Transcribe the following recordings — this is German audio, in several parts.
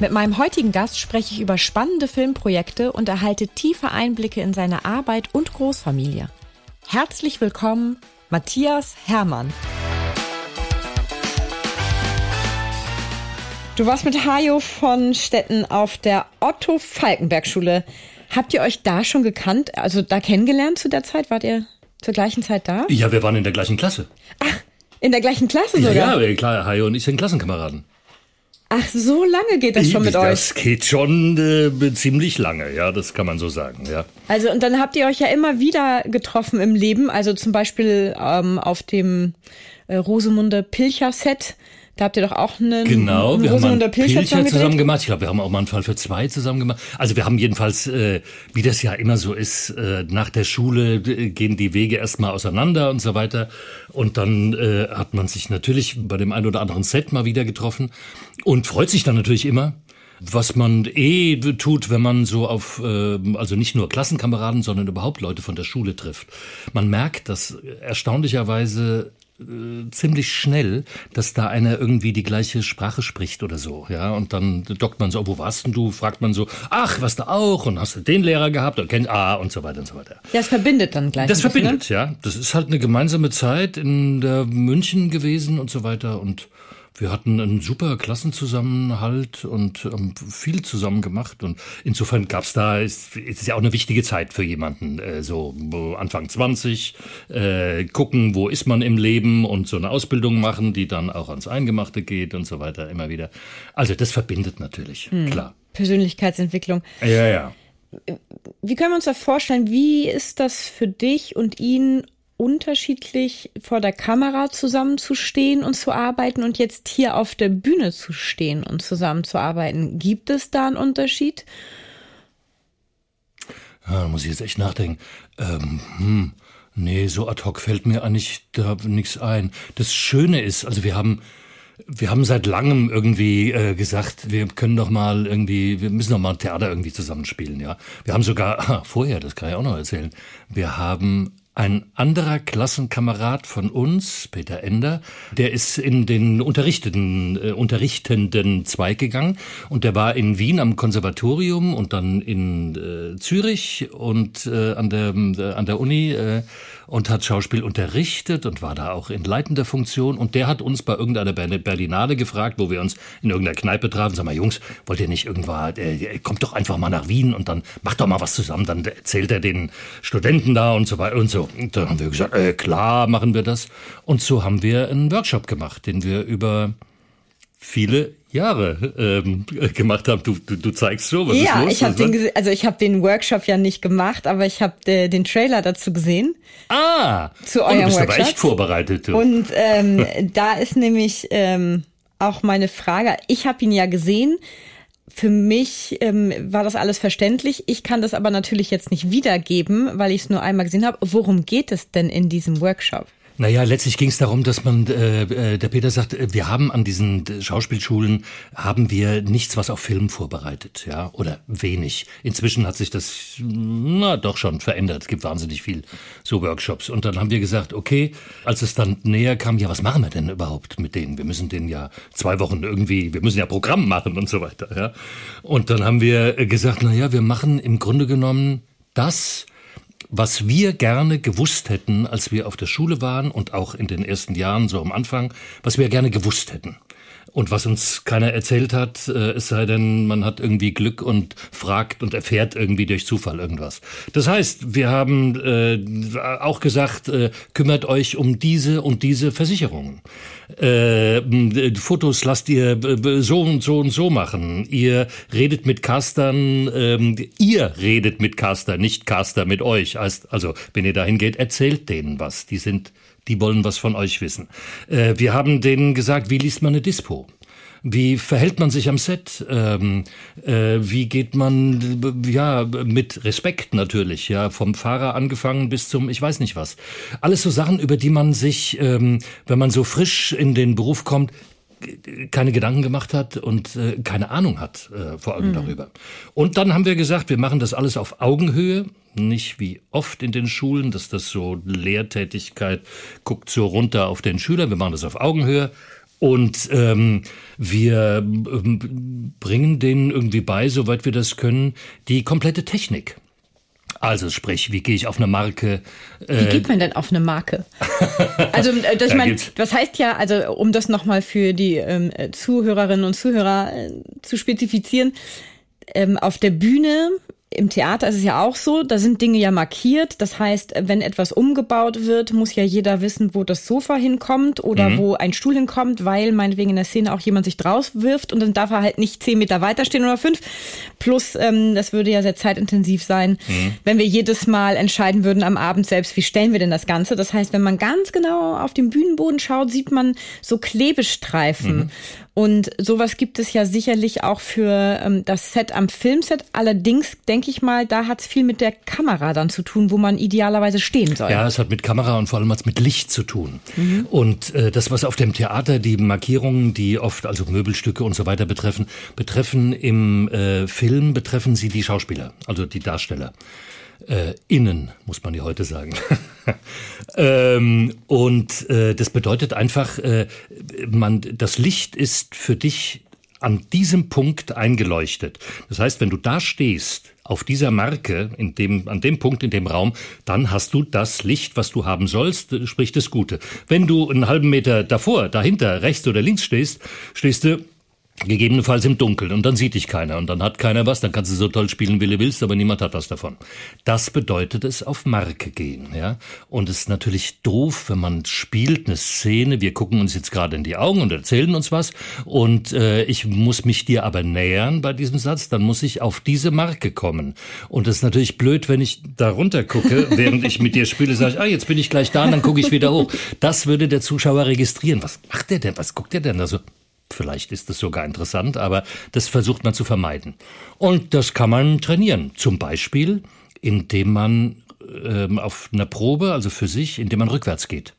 Mit meinem heutigen Gast spreche ich über spannende Filmprojekte und erhalte tiefe Einblicke in seine Arbeit und Großfamilie. Herzlich willkommen, Matthias Hermann. Du warst mit Hajo von Stetten auf der Otto Falkenberg Schule. Habt ihr euch da schon gekannt, also da kennengelernt zu der Zeit? Wart ihr zur gleichen Zeit da? Ja, wir waren in der gleichen Klasse. Ach, in der gleichen Klasse sogar? Ja, ja klar, Hajo und ich sind Klassenkameraden. Ach, so lange geht das schon mit das euch? Das geht schon äh, ziemlich lange, ja, das kann man so sagen, ja. Also, und dann habt ihr euch ja immer wieder getroffen im Leben, also zum Beispiel ähm, auf dem äh, Rosemunde Pilcher-Set. Da habt ihr doch auch einen Genau, wir haben einen Pilcher, Pilcher zusammen gemacht. Ich glaube, wir haben auch mal einen Fall für zwei zusammen gemacht. Also wir haben jedenfalls, äh, wie das ja immer so ist, äh, nach der Schule äh, gehen die Wege erstmal auseinander und so weiter. Und dann äh, hat man sich natürlich bei dem einen oder anderen Set mal wieder getroffen und freut sich dann natürlich immer was man eh tut, wenn man so auf, äh, also nicht nur Klassenkameraden, sondern überhaupt Leute von der Schule trifft. Man merkt, dass erstaunlicherweise äh, ziemlich schnell, dass da einer irgendwie die gleiche Sprache spricht oder so, ja. Und dann dockt man so, wo warst denn du? Fragt man so, ach, was du auch? Und hast du den Lehrer gehabt? Und kennt ah und so weiter und so weiter. Ja, es verbindet dann gleich. Das verbindet, ne? ja. Das ist halt eine gemeinsame Zeit in der München gewesen und so weiter und wir hatten einen super Klassenzusammenhalt und ähm, viel zusammen gemacht. Und insofern gab's da, ist, ist ja auch eine wichtige Zeit für jemanden, äh, so Anfang 20, äh, gucken, wo ist man im Leben und so eine Ausbildung machen, die dann auch ans Eingemachte geht und so weiter immer wieder. Also das verbindet natürlich, hm. klar. Persönlichkeitsentwicklung. Ja, ja. Wie können wir uns das vorstellen? Wie ist das für dich und ihn unterschiedlich vor der Kamera zusammenzustehen und zu arbeiten und jetzt hier auf der Bühne zu stehen und zusammenzuarbeiten. Gibt es da einen Unterschied? Ja, da muss ich jetzt echt nachdenken. Ähm, hm, nee, so ad hoc fällt mir eigentlich da nichts ein. Das Schöne ist, also wir haben wir haben seit langem irgendwie äh, gesagt, wir können doch mal irgendwie, wir müssen doch mal Theater irgendwie zusammenspielen, ja. Wir haben sogar, ah, vorher, das kann ich auch noch erzählen, wir haben ein anderer Klassenkamerad von uns, Peter Ender, der ist in den unterrichteten, äh, unterrichtenden Zweig gegangen und der war in Wien am Konservatorium und dann in äh, Zürich und äh, an der äh, an der Uni äh, und hat Schauspiel unterrichtet und war da auch in leitender Funktion. Und der hat uns bei irgendeiner Berlinale gefragt, wo wir uns in irgendeiner Kneipe trafen. Sag mal, Jungs, wollt ihr nicht irgendwann, äh, kommt doch einfach mal nach Wien und dann macht doch mal was zusammen. Dann erzählt er den Studenten da und so weiter und so. Und dann haben wir gesagt, äh, klar machen wir das. Und so haben wir einen Workshop gemacht, den wir über viele Jahre ähm, gemacht haben. Du, du, du zeigst so, was ja, ist los? ich habe den, also ich habe den Workshop ja nicht gemacht, aber ich habe äh, den Trailer dazu gesehen. Ah, zu eurem und du bist Workshop. aber echt vorbereitet. Du. Und ähm, da ist nämlich ähm, auch meine Frage. Ich habe ihn ja gesehen. Für mich ähm, war das alles verständlich. Ich kann das aber natürlich jetzt nicht wiedergeben, weil ich es nur einmal gesehen habe. Worum geht es denn in diesem Workshop? Naja, letztlich ging es darum, dass man, äh, äh, der Peter sagt, äh, wir haben an diesen Schauspielschulen, haben wir nichts, was auf Film vorbereitet, ja, oder wenig. Inzwischen hat sich das, na, doch schon verändert. Es gibt wahnsinnig viel so Workshops. Und dann haben wir gesagt, okay, als es dann näher kam, ja, was machen wir denn überhaupt mit denen? Wir müssen denen ja zwei Wochen irgendwie, wir müssen ja Programm machen und so weiter, ja. Und dann haben wir gesagt, na ja, wir machen im Grunde genommen das, was wir gerne gewusst hätten, als wir auf der Schule waren und auch in den ersten Jahren so am Anfang, was wir gerne gewusst hätten. Und was uns keiner erzählt hat, äh, es sei denn, man hat irgendwie Glück und fragt und erfährt irgendwie durch Zufall irgendwas. Das heißt, wir haben äh, auch gesagt, äh, kümmert euch um diese und diese Versicherungen. Äh, Fotos lasst ihr so und so und so machen. Ihr redet mit Castern, ähm, ihr redet mit Caster, nicht Caster mit euch. Also, wenn ihr dahin geht, erzählt denen was. Die sind die wollen was von euch wissen. Äh, wir haben denen gesagt, wie liest man eine Dispo? Wie verhält man sich am Set? Ähm, äh, wie geht man ja mit Respekt natürlich, ja, vom Fahrer angefangen bis zum ich weiß nicht was. Alles so Sachen, über die man sich, ähm, wenn man so frisch in den Beruf kommt, keine Gedanken gemacht hat und äh, keine Ahnung hat äh, vor allem mhm. darüber. Und dann haben wir gesagt, wir machen das alles auf Augenhöhe, nicht wie oft in den Schulen, dass das so Lehrtätigkeit guckt so runter auf den Schüler. Wir machen das auf Augenhöhe. Und ähm, wir ähm, bringen denen irgendwie bei, soweit wir das können, die komplette Technik. Also sprich, wie gehe ich auf eine Marke? Äh wie geht man denn auf eine Marke? Also das, ich mein, was heißt ja, also um das nochmal für die ähm, Zuhörerinnen und Zuhörer äh, zu spezifizieren, ähm, auf der Bühne im Theater ist es ja auch so, da sind Dinge ja markiert. Das heißt, wenn etwas umgebaut wird, muss ja jeder wissen, wo das Sofa hinkommt oder mhm. wo ein Stuhl hinkommt, weil meinetwegen in der Szene auch jemand sich draus wirft und dann darf er halt nicht zehn Meter weiter stehen oder fünf. Plus, ähm, das würde ja sehr zeitintensiv sein, mhm. wenn wir jedes Mal entscheiden würden am Abend selbst, wie stellen wir denn das Ganze. Das heißt, wenn man ganz genau auf den Bühnenboden schaut, sieht man so Klebestreifen. Mhm. Und sowas gibt es ja sicherlich auch für ähm, das Set am Filmset. Allerdings denke ich mal, da hat es viel mit der Kamera dann zu tun, wo man idealerweise stehen soll. Ja, es hat mit Kamera und vor allem mit Licht zu tun. Mhm. Und äh, das, was auf dem Theater die Markierungen, die oft also Möbelstücke und so weiter betreffen, betreffen im äh, Film, betreffen sie die Schauspieler, also die Darsteller äh, innen, muss man ja heute sagen. ähm, und äh, das bedeutet einfach, äh, man, das Licht ist für dich an diesem Punkt eingeleuchtet. Das heißt, wenn du da stehst, auf dieser Marke, in dem, an dem Punkt in dem Raum, dann hast du das Licht, was du haben sollst, sprich das Gute. Wenn du einen halben Meter davor, dahinter, rechts oder links stehst, stehst du Gegebenenfalls im Dunkeln und dann sieht dich keiner und dann hat keiner was, dann kannst du so toll spielen, wie du willst, aber niemand hat was davon. Das bedeutet es auf Marke gehen, ja. Und es ist natürlich doof, wenn man spielt eine Szene, wir gucken uns jetzt gerade in die Augen und erzählen uns was und äh, ich muss mich dir aber nähern bei diesem Satz, dann muss ich auf diese Marke kommen. Und es ist natürlich blöd, wenn ich da runter gucke, während ich mit dir spiele, sage ich, ah, jetzt bin ich gleich da und dann gucke ich wieder hoch. Das würde der Zuschauer registrieren. Was macht der denn? Was guckt der denn da so? Vielleicht ist das sogar interessant, aber das versucht man zu vermeiden. Und das kann man trainieren. Zum Beispiel, indem man ähm, auf einer Probe, also für sich, indem man rückwärts geht.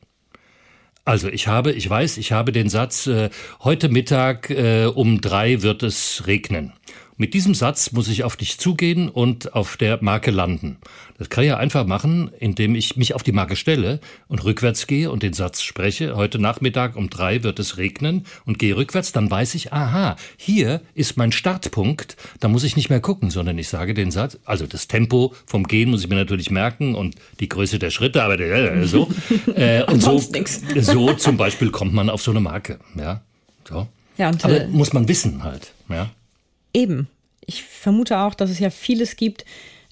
Also ich habe, ich weiß, ich habe den Satz, äh, heute Mittag äh, um drei wird es regnen. Mit diesem Satz muss ich auf dich zugehen und auf der Marke landen. Das kann ich ja einfach machen, indem ich mich auf die Marke stelle und rückwärts gehe und den Satz spreche. Heute Nachmittag um drei wird es regnen und gehe rückwärts. Dann weiß ich, aha, hier ist mein Startpunkt. Da muss ich nicht mehr gucken, sondern ich sage den Satz. Also das Tempo vom Gehen muss ich mir natürlich merken und die Größe der Schritte, aber äh, so. Äh, und so, so zum Beispiel kommt man auf so eine Marke. Ja, so. Ja, und, aber äh, muss man wissen halt. Ja. Eben. Ich vermute auch, dass es ja vieles gibt,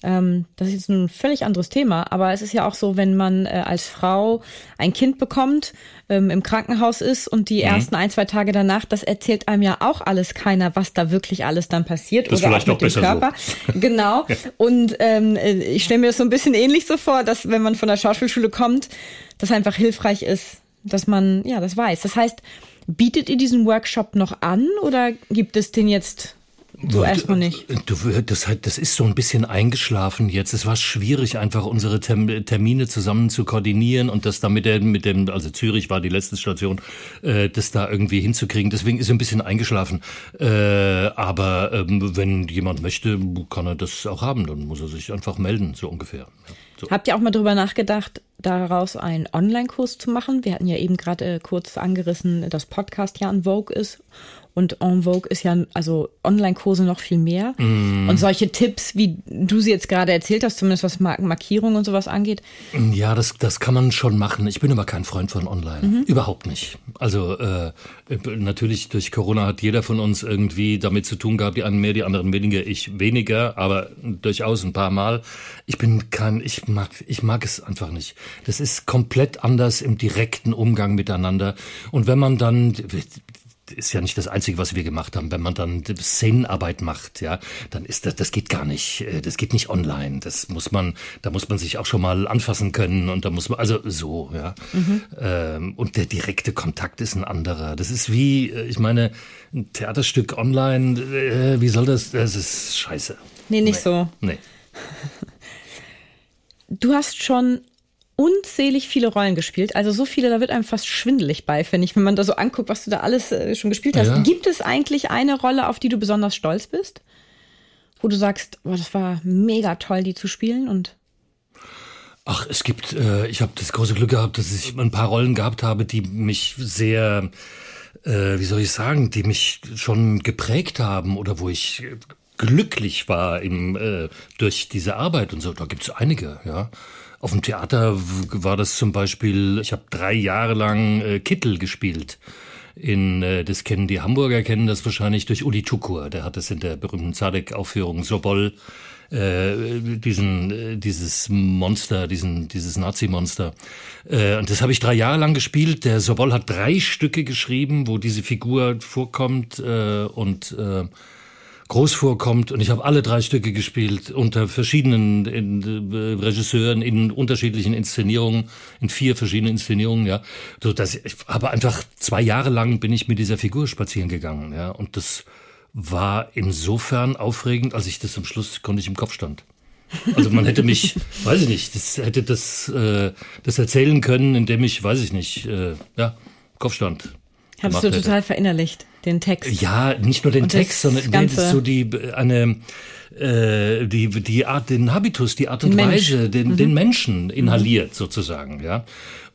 ähm, das ist jetzt ein völlig anderes Thema, aber es ist ja auch so, wenn man äh, als Frau ein Kind bekommt, ähm, im Krankenhaus ist und die mhm. ersten ein, zwei Tage danach, das erzählt einem ja auch alles keiner, was da wirklich alles dann passiert. Das oder vielleicht auch mit dem Körper. So. Genau. Und ähm, äh, ich stelle mir das so ein bisschen ähnlich so vor, dass wenn man von der Schauspielschule kommt, das einfach hilfreich ist, dass man ja das weiß. Das heißt, bietet ihr diesen Workshop noch an oder gibt es den jetzt so erstmal nicht. Du, das, das ist so ein bisschen eingeschlafen jetzt. Es war schwierig, einfach unsere Termine zusammen zu koordinieren und das da mit dem, mit dem, also Zürich war die letzte Station, äh, das da irgendwie hinzukriegen. Deswegen ist es ein bisschen eingeschlafen. Äh, aber ähm, wenn jemand möchte, kann er das auch haben. Dann muss er sich einfach melden, so ungefähr. Ja, so. Habt ihr auch mal drüber nachgedacht, daraus einen Online-Kurs zu machen? Wir hatten ja eben gerade äh, kurz angerissen, dass Podcast ja an Vogue ist und En Vogue ist ja, also Online-Kurse noch viel mehr. Mm. Und solche Tipps, wie du sie jetzt gerade erzählt hast, zumindest was Markierung und sowas angeht. Ja, das, das kann man schon machen. Ich bin aber kein Freund von Online. Mhm. Überhaupt nicht. Also äh, natürlich durch Corona hat jeder von uns irgendwie damit zu tun gehabt, die einen mehr, die anderen weniger, ich weniger, aber durchaus ein paar Mal. Ich bin kein, ich mag, ich mag es einfach nicht. Das ist komplett anders im direkten Umgang miteinander. Und wenn man dann, ist ja nicht das Einzige, was wir gemacht haben. Wenn man dann Szenenarbeit macht, ja, dann ist das, das geht gar nicht, äh, das geht nicht online. Das muss man, da muss man sich auch schon mal anfassen können und da muss man, also so, ja. Mhm. Ähm, und der direkte Kontakt ist ein anderer. Das ist wie, äh, ich meine, ein Theaterstück online, äh, wie soll das, das ist scheiße. Nee, nicht nee. so. Nee. Du hast schon unzählig viele Rollen gespielt. Also so viele, da wird einem fast schwindelig bei, finde ich, wenn man da so anguckt, was du da alles äh, schon gespielt hast. Ja. Gibt es eigentlich eine Rolle, auf die du besonders stolz bist? Wo du sagst, boah, das war mega toll, die zu spielen und Ach, es gibt, äh, ich habe das große Glück gehabt, dass ich ein paar Rollen gehabt habe, die mich sehr, äh, wie soll ich sagen, die mich schon geprägt haben oder wo ich glücklich war im, äh, durch diese Arbeit und so. Da gibt's einige, ja. Auf dem Theater war das zum Beispiel, ich habe drei Jahre lang äh, Kittel gespielt. In, äh, das kennen die Hamburger, kennen das wahrscheinlich durch Uli Tukur. Der hat das in der berühmten Zadek-Aufführung Sobol, äh, diesen, äh, dieses Monster, diesen, dieses Nazi-Monster. Äh, und das habe ich drei Jahre lang gespielt. Der Sobol hat drei Stücke geschrieben, wo diese Figur vorkommt äh, und äh, groß vorkommt. Und ich habe alle drei Stücke gespielt unter verschiedenen in, äh, Regisseuren in unterschiedlichen Inszenierungen, in vier verschiedenen Inszenierungen. Ja, so dass ich aber einfach zwei Jahre lang bin ich mit dieser Figur spazieren gegangen. Ja, und das war insofern aufregend, als ich das am Schluss konnte ich im Kopf stand. Also man hätte mich, weiß ich nicht, das hätte das äh, das erzählen können, indem ich, weiß ich nicht, äh, ja, Kopfstand. Hast du total verinnerlicht den Text. Ja, nicht nur den Text, sondern ist so die eine äh, die die Art, den Habitus, die Art und Mensch. Weise, den, mhm. den Menschen inhaliert mhm. sozusagen, ja.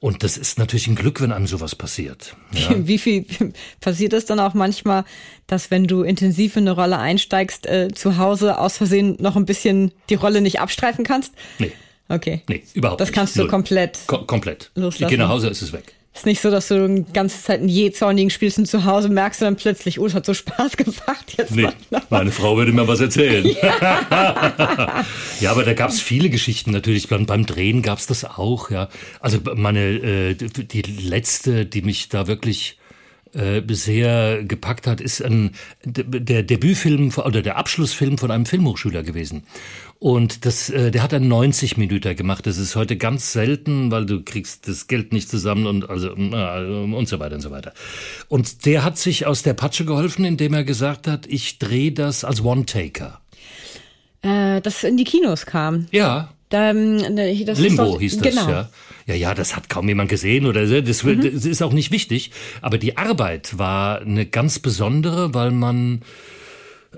Und das ist natürlich ein Glück, wenn einem sowas passiert. Ja. Wie, wie viel passiert es dann auch manchmal, dass wenn du intensiv in eine Rolle einsteigst, äh, zu Hause aus Versehen noch ein bisschen die Rolle nicht abstreifen kannst? Nee. Okay. Nee, überhaupt das nicht. Das kannst du Null. komplett. Ko komplett. Loslassen. Ich gehe nach Hause, ist es weg. Ist nicht so, dass du die ganze Zeit einen jähzornigen spielst und zu Hause merkst du dann plötzlich, oh, es hat so Spaß gemacht jetzt. Nee, meine Frau würde mir was erzählen. Ja, ja aber da gab es viele Geschichten natürlich. Beim, beim Drehen gab es das auch, ja. Also meine, äh, die letzte, die mich da wirklich äh, bisher gepackt hat, ist ein, der Debütfilm oder der Abschlussfilm von einem Filmhochschüler gewesen. Und das, äh, der hat einen 90 Minuten gemacht. Das ist heute ganz selten, weil du kriegst das Geld nicht zusammen und also und so weiter und so weiter. Und der hat sich aus der Patsche geholfen, indem er gesagt hat, ich drehe das als One-Taker. Äh, das in die Kinos kam. Ja. Da, das Limbo doch, hieß das, genau. ja. Ja, ja, das hat kaum jemand gesehen oder so. Das, mhm. das ist auch nicht wichtig. Aber die Arbeit war eine ganz besondere, weil man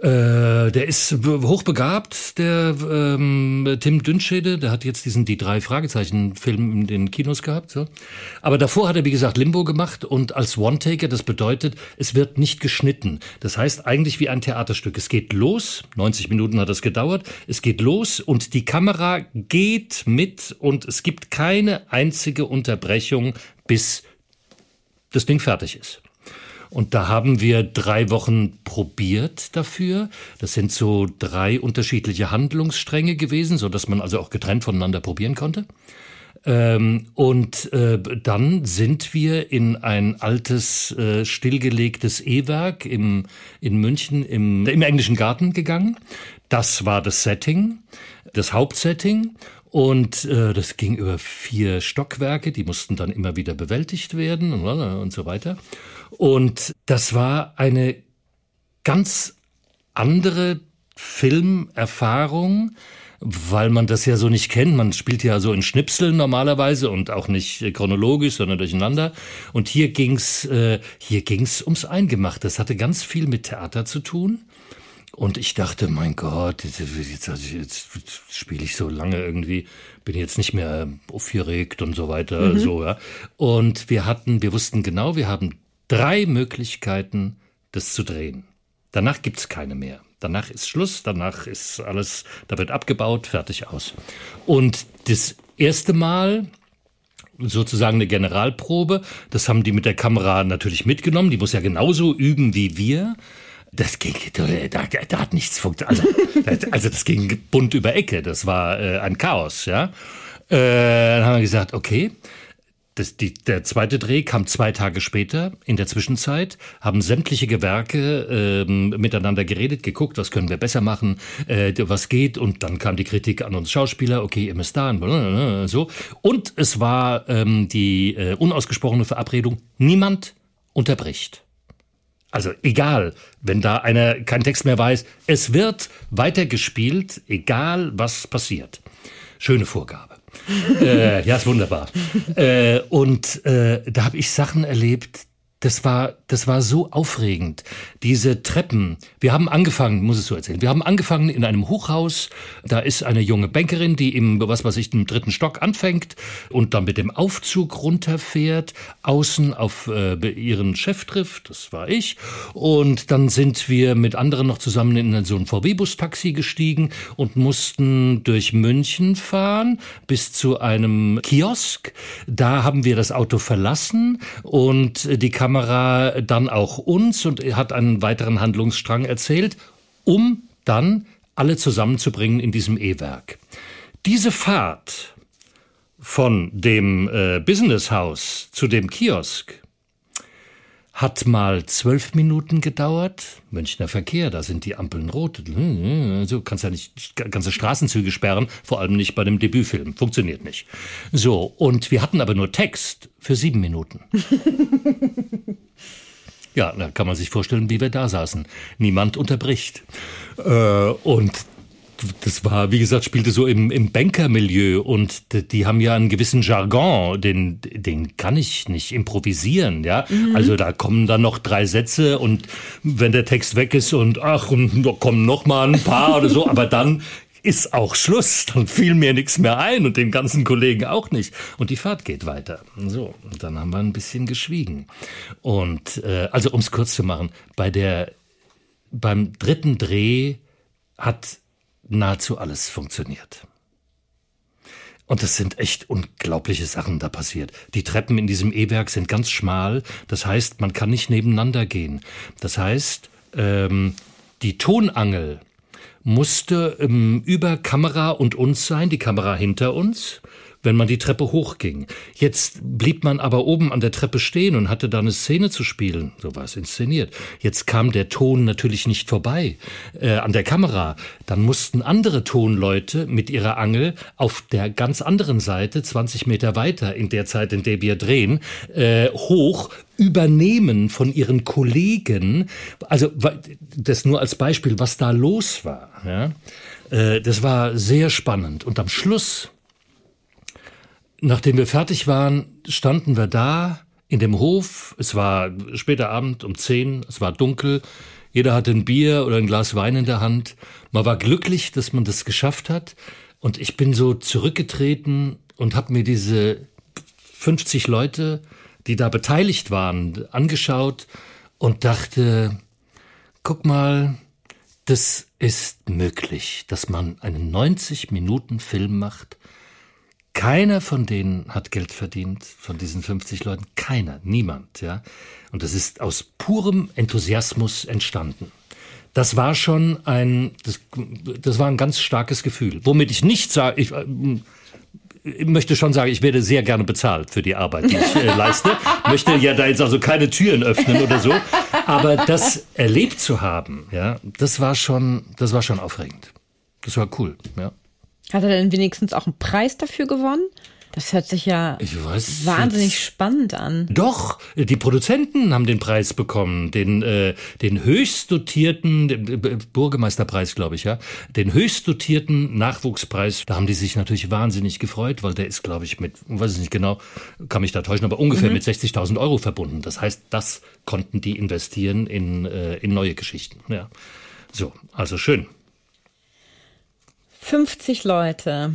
äh, der ist hochbegabt, der ähm, Tim Dünschede, der hat jetzt diesen die drei Fragezeichen Film in den Kinos gehabt, so. Aber davor hat er wie gesagt Limbo gemacht und als One Taker, das bedeutet, es wird nicht geschnitten. Das heißt eigentlich wie ein Theaterstück. Es geht los, 90 Minuten hat das gedauert. Es geht los und die Kamera geht mit und es gibt keine einzige Unterbrechung bis das Ding fertig ist. Und da haben wir drei Wochen probiert dafür. Das sind so drei unterschiedliche Handlungsstränge gewesen, so dass man also auch getrennt voneinander probieren konnte. Ähm, und äh, dann sind wir in ein altes, äh, stillgelegtes E-Werk im, in München im, im englischen Garten gegangen. Das war das Setting, das Hauptsetting. Und äh, das ging über vier Stockwerke, die mussten dann immer wieder bewältigt werden und, und so weiter. Und das war eine ganz andere Filmerfahrung, weil man das ja so nicht kennt. Man spielt ja so in Schnipseln normalerweise und auch nicht chronologisch, sondern durcheinander. Und hier ging's, äh, hier ging's ums Eingemachte. Das hatte ganz viel mit Theater zu tun. Und ich dachte, mein Gott, jetzt, jetzt, also jetzt spiele ich so lange irgendwie, bin jetzt nicht mehr aufgeregt und so weiter, mhm. so, ja. Und wir hatten, wir wussten genau, wir haben drei Möglichkeiten, das zu drehen. Danach gibt's keine mehr. Danach ist Schluss, danach ist alles, da wird abgebaut, fertig aus. Und das erste Mal, sozusagen eine Generalprobe, das haben die mit der Kamera natürlich mitgenommen, die muss ja genauso üben wie wir. Das ging, da, da hat nichts funktioniert. Also, also das ging bunt über Ecke, das war äh, ein Chaos, ja. Äh, dann haben wir gesagt, okay, das, die, der zweite Dreh kam zwei Tage später. In der Zwischenzeit haben sämtliche Gewerke ähm, miteinander geredet, geguckt, was können wir besser machen, äh, was geht. Und dann kam die Kritik an uns Schauspieler, okay, ihr müsst da, so. Und es war ähm, die äh, unausgesprochene Verabredung, niemand unterbricht. Also egal, wenn da einer keinen Text mehr weiß, es wird weitergespielt, egal was passiert. Schöne Vorgabe äh, ja, ist wunderbar. Äh, und äh, da habe ich Sachen erlebt, das war, das war so aufregend. Diese Treppen. Wir haben angefangen, muss es so erzählen. Wir haben angefangen in einem Hochhaus. Da ist eine junge Bankerin, die im, was weiß ich, im dritten Stock anfängt und dann mit dem Aufzug runterfährt, außen auf äh, ihren Chef trifft. Das war ich. Und dann sind wir mit anderen noch zusammen in so ein VW-Bus-Taxi gestiegen und mussten durch München fahren bis zu einem Kiosk. Da haben wir das Auto verlassen und die Kamera Kamera dann auch uns und hat einen weiteren Handlungsstrang erzählt, um dann alle zusammenzubringen in diesem E-Werk. Diese Fahrt von dem äh, Businesshaus zu dem Kiosk hat mal zwölf Minuten gedauert. Münchner Verkehr, da sind die Ampeln rot. So kannst ja nicht ganze Straßenzüge sperren, vor allem nicht bei dem Debütfilm. Funktioniert nicht. So, und wir hatten aber nur Text für sieben Minuten. ja, da kann man sich vorstellen, wie wir da saßen. Niemand unterbricht. Äh, und das war, wie gesagt, spielte so im, im Bankermilieu und die, die haben ja einen gewissen Jargon, den, den kann ich nicht improvisieren, ja. Mhm. Also da kommen dann noch drei Sätze und wenn der Text weg ist und ach, und da kommen noch mal ein paar oder so, aber dann ist auch Schluss, dann fiel mir nichts mehr ein und dem ganzen Kollegen auch nicht. Und die Fahrt geht weiter. So, und dann haben wir ein bisschen geschwiegen. Und äh, also um es kurz zu machen, bei der beim dritten Dreh hat nahezu alles funktioniert. Und es sind echt unglaubliche Sachen da passiert. Die Treppen in diesem E-Werk sind ganz schmal. Das heißt, man kann nicht nebeneinander gehen. Das heißt, ähm, die Tonangel musste ähm, über Kamera und uns sein, die Kamera hinter uns wenn man die Treppe hochging. Jetzt blieb man aber oben an der Treppe stehen und hatte da eine Szene zu spielen. So war es inszeniert. Jetzt kam der Ton natürlich nicht vorbei äh, an der Kamera. Dann mussten andere Tonleute mit ihrer Angel auf der ganz anderen Seite, 20 Meter weiter, in der Zeit, in der wir drehen, äh, hoch übernehmen von ihren Kollegen. Also das nur als Beispiel, was da los war. Ja? Äh, das war sehr spannend. Und am Schluss Nachdem wir fertig waren, standen wir da in dem Hof. Es war später Abend um zehn, es war dunkel. Jeder hatte ein Bier oder ein Glas Wein in der Hand. Man war glücklich, dass man das geschafft hat. Und ich bin so zurückgetreten und habe mir diese 50 Leute, die da beteiligt waren, angeschaut und dachte, guck mal, das ist möglich, dass man einen 90 Minuten Film macht keiner von denen hat Geld verdient, von diesen 50 Leuten. Keiner, niemand, ja. Und das ist aus purem Enthusiasmus entstanden. Das war schon ein, das, das war ein ganz starkes Gefühl. Womit ich nicht sage, ich, ich möchte schon sagen, ich werde sehr gerne bezahlt für die Arbeit, die ich äh, leiste. möchte ja da jetzt also keine Türen öffnen oder so. Aber das erlebt zu haben, ja, das war schon, das war schon aufregend. Das war cool, ja. Hat er denn wenigstens auch einen Preis dafür gewonnen? Das hört sich ja wahnsinnig jetzt. spannend an. Doch, die Produzenten haben den Preis bekommen, den, äh, den höchst dotierten, den Bürgermeisterpreis, glaube ich, ja, den höchst dotierten Nachwuchspreis. Da haben die sich natürlich wahnsinnig gefreut, weil der ist, glaube ich, mit, weiß ich nicht genau, kann mich da täuschen, aber ungefähr mhm. mit 60.000 Euro verbunden. Das heißt, das konnten die investieren in, äh, in neue Geschichten. Ja, so, also schön. 50 Leute.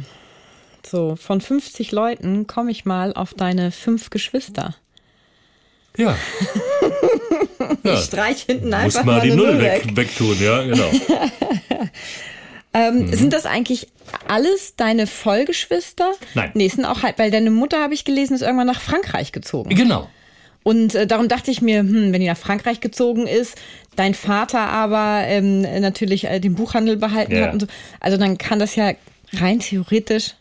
So, von 50 Leuten komme ich mal auf deine fünf Geschwister. Ja. ja. Ich streich hinten einfach Muss mal, mal die Null weg. weg. wegtun, ja, genau. ähm, mhm. Sind das eigentlich alles deine Vollgeschwister? Nein. Nee, sind auch halt, weil deine Mutter, habe ich gelesen, ist irgendwann nach Frankreich gezogen. Genau. Und äh, darum dachte ich mir, hm, wenn die nach Frankreich gezogen ist, dein Vater aber ähm, natürlich äh, den Buchhandel behalten ja. hat und so, also dann kann das ja rein theoretisch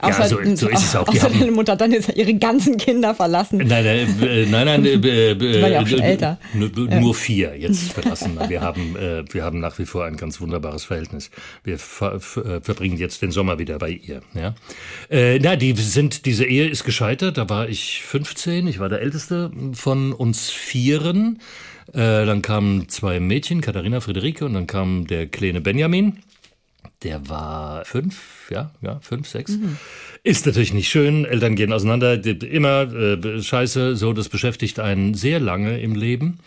Außer, ja, so, so ist es auch. Außer deine Mutter dann jetzt ihre ganzen Kinder verlassen. Nein, äh, nein, nein, äh, äh, waren ja auch schon älter. Nur vier jetzt verlassen. Wir haben, äh, wir haben nach wie vor ein ganz wunderbares Verhältnis. Wir ver verbringen jetzt den Sommer wieder bei ihr. Ja, äh, na, die sind, diese Ehe ist gescheitert. Da war ich 15. Ich war der Älteste von uns Vieren. Äh, dann kamen zwei Mädchen, Katharina, Friederike, und dann kam der kleine Benjamin. Der war fünf, ja, ja, fünf, sechs. Mhm. Ist natürlich nicht schön. Eltern gehen auseinander, immer äh, scheiße. So, das beschäftigt einen sehr lange im Leben.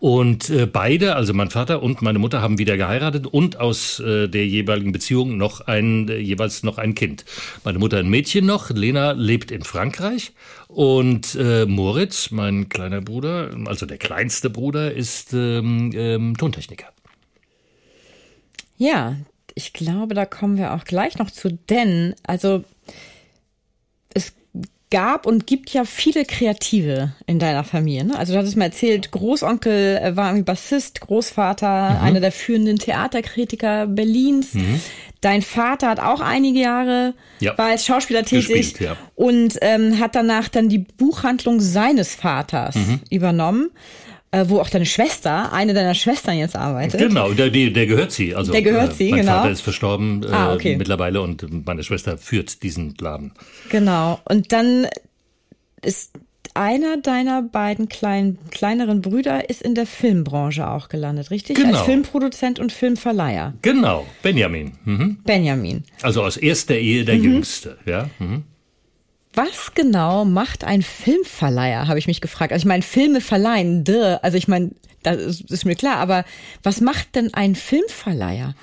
Und äh, beide, also mein Vater und meine Mutter, haben wieder geheiratet und aus äh, der jeweiligen Beziehung noch ein, äh, jeweils noch ein Kind. Meine Mutter ein Mädchen noch, Lena lebt in Frankreich und äh, Moritz, mein kleiner Bruder, also der kleinste Bruder, ist ähm, ähm, Tontechniker. Ja, ich glaube, da kommen wir auch gleich noch zu, denn, also es gab und gibt ja viele Kreative in deiner Familie. Ne? Also du hattest mal erzählt, Großonkel äh, war irgendwie Bassist, Großvater, mhm. einer der führenden Theaterkritiker Berlins. Mhm. Dein Vater hat auch einige Jahre ja. war als Schauspieler tätig Gespielt, ja. und ähm, hat danach dann die Buchhandlung seines Vaters mhm. übernommen äh, wo auch deine Schwester, eine deiner Schwestern jetzt arbeitet. Genau, der, der, gehört sie. Also, der gehört sie, äh, mein genau. Mein Vater ist verstorben äh, ah, okay. mittlerweile und meine Schwester führt diesen Laden. Genau. Und dann ist einer deiner beiden kleinen, kleineren Brüder ist in der Filmbranche auch gelandet, richtig? Genau. Als Filmproduzent und Filmverleiher. Genau, Benjamin. Mhm. Benjamin. Also aus erster Ehe der mhm. Jüngste, ja. Mhm. Was genau macht ein Filmverleiher, habe ich mich gefragt. Also ich meine, Filme verleihen, duh. also ich meine, das ist mir klar, aber was macht denn ein Filmverleiher?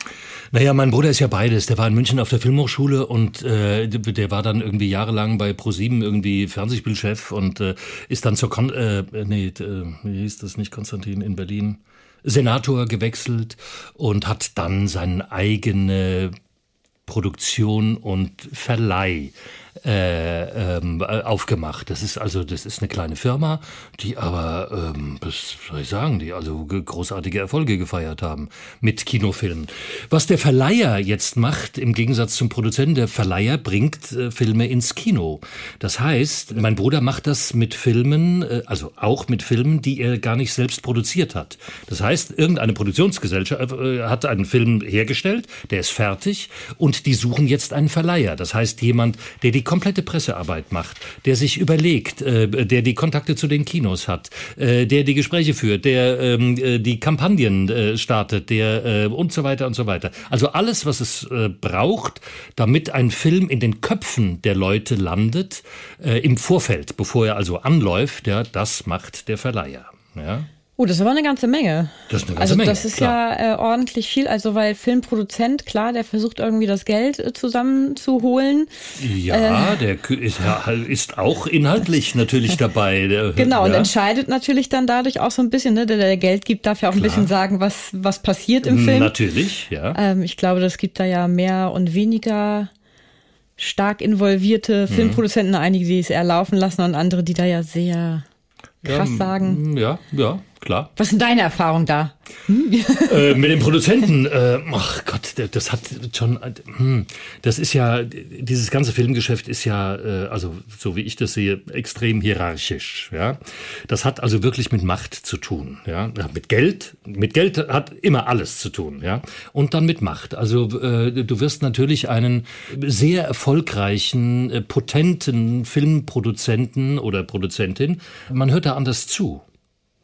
Naja, mein Bruder ist ja beides. Der war in München auf der Filmhochschule und äh, der war dann irgendwie jahrelang bei ProSieben irgendwie Fernsehspielchef und äh, ist dann zur Kon äh, nee, äh, wie hieß das nicht Konstantin in Berlin Senator gewechselt und hat dann seine eigene Produktion und Verleih äh, ähm, aufgemacht. Das ist also, das ist eine kleine Firma, die aber, ähm, was soll ich sagen, die also großartige Erfolge gefeiert haben mit Kinofilmen. Was der Verleiher jetzt macht, im Gegensatz zum Produzenten, der Verleiher bringt äh, Filme ins Kino. Das heißt, mein Bruder macht das mit Filmen, äh, also auch mit Filmen, die er gar nicht selbst produziert hat. Das heißt, irgendeine Produktionsgesellschaft äh, hat einen Film hergestellt, der ist fertig und die suchen jetzt einen Verleiher. Das heißt, jemand, der die komplette Pressearbeit macht, der sich überlegt, äh, der die Kontakte zu den Kinos hat, äh, der die Gespräche führt, der ähm, äh, die Kampagnen äh, startet, der äh, und so weiter und so weiter. Also alles, was es äh, braucht, damit ein Film in den Köpfen der Leute landet, äh, im Vorfeld, bevor er also anläuft, ja, das macht der Verleiher. Ja. Oh, das ist aber eine ganze Menge. Das ist eine ganze also Menge. das ist klar. ja äh, ordentlich viel. Also weil Filmproduzent, klar, der versucht irgendwie das Geld äh, zusammenzuholen. Ja, äh, der ist, ja, ist auch inhaltlich natürlich dabei. Der, genau, ja. und entscheidet natürlich dann dadurch auch so ein bisschen, ne, der, der Geld gibt, darf ja auch ein bisschen sagen, was, was passiert im Film. Natürlich, ja. Ähm, ich glaube, das gibt da ja mehr und weniger stark involvierte mhm. Filmproduzenten, einige, die es eher laufen lassen und andere, die da ja sehr krass ja, sagen. Ja, ja, klar. Was sind deine Erfahrungen da? Hm? äh, mit dem Produzenten, äh, ach Gott, das hat schon, hm, das ist ja, dieses ganze Filmgeschäft ist ja, äh, also so wie ich das sehe, extrem hierarchisch. Ja, das hat also wirklich mit Macht zu tun. Ja, mit Geld, mit Geld hat immer alles zu tun. Ja, und dann mit Macht. Also äh, du wirst natürlich einen sehr erfolgreichen, äh, potenten Filmproduzenten oder Produzentin, man hört da anders zu.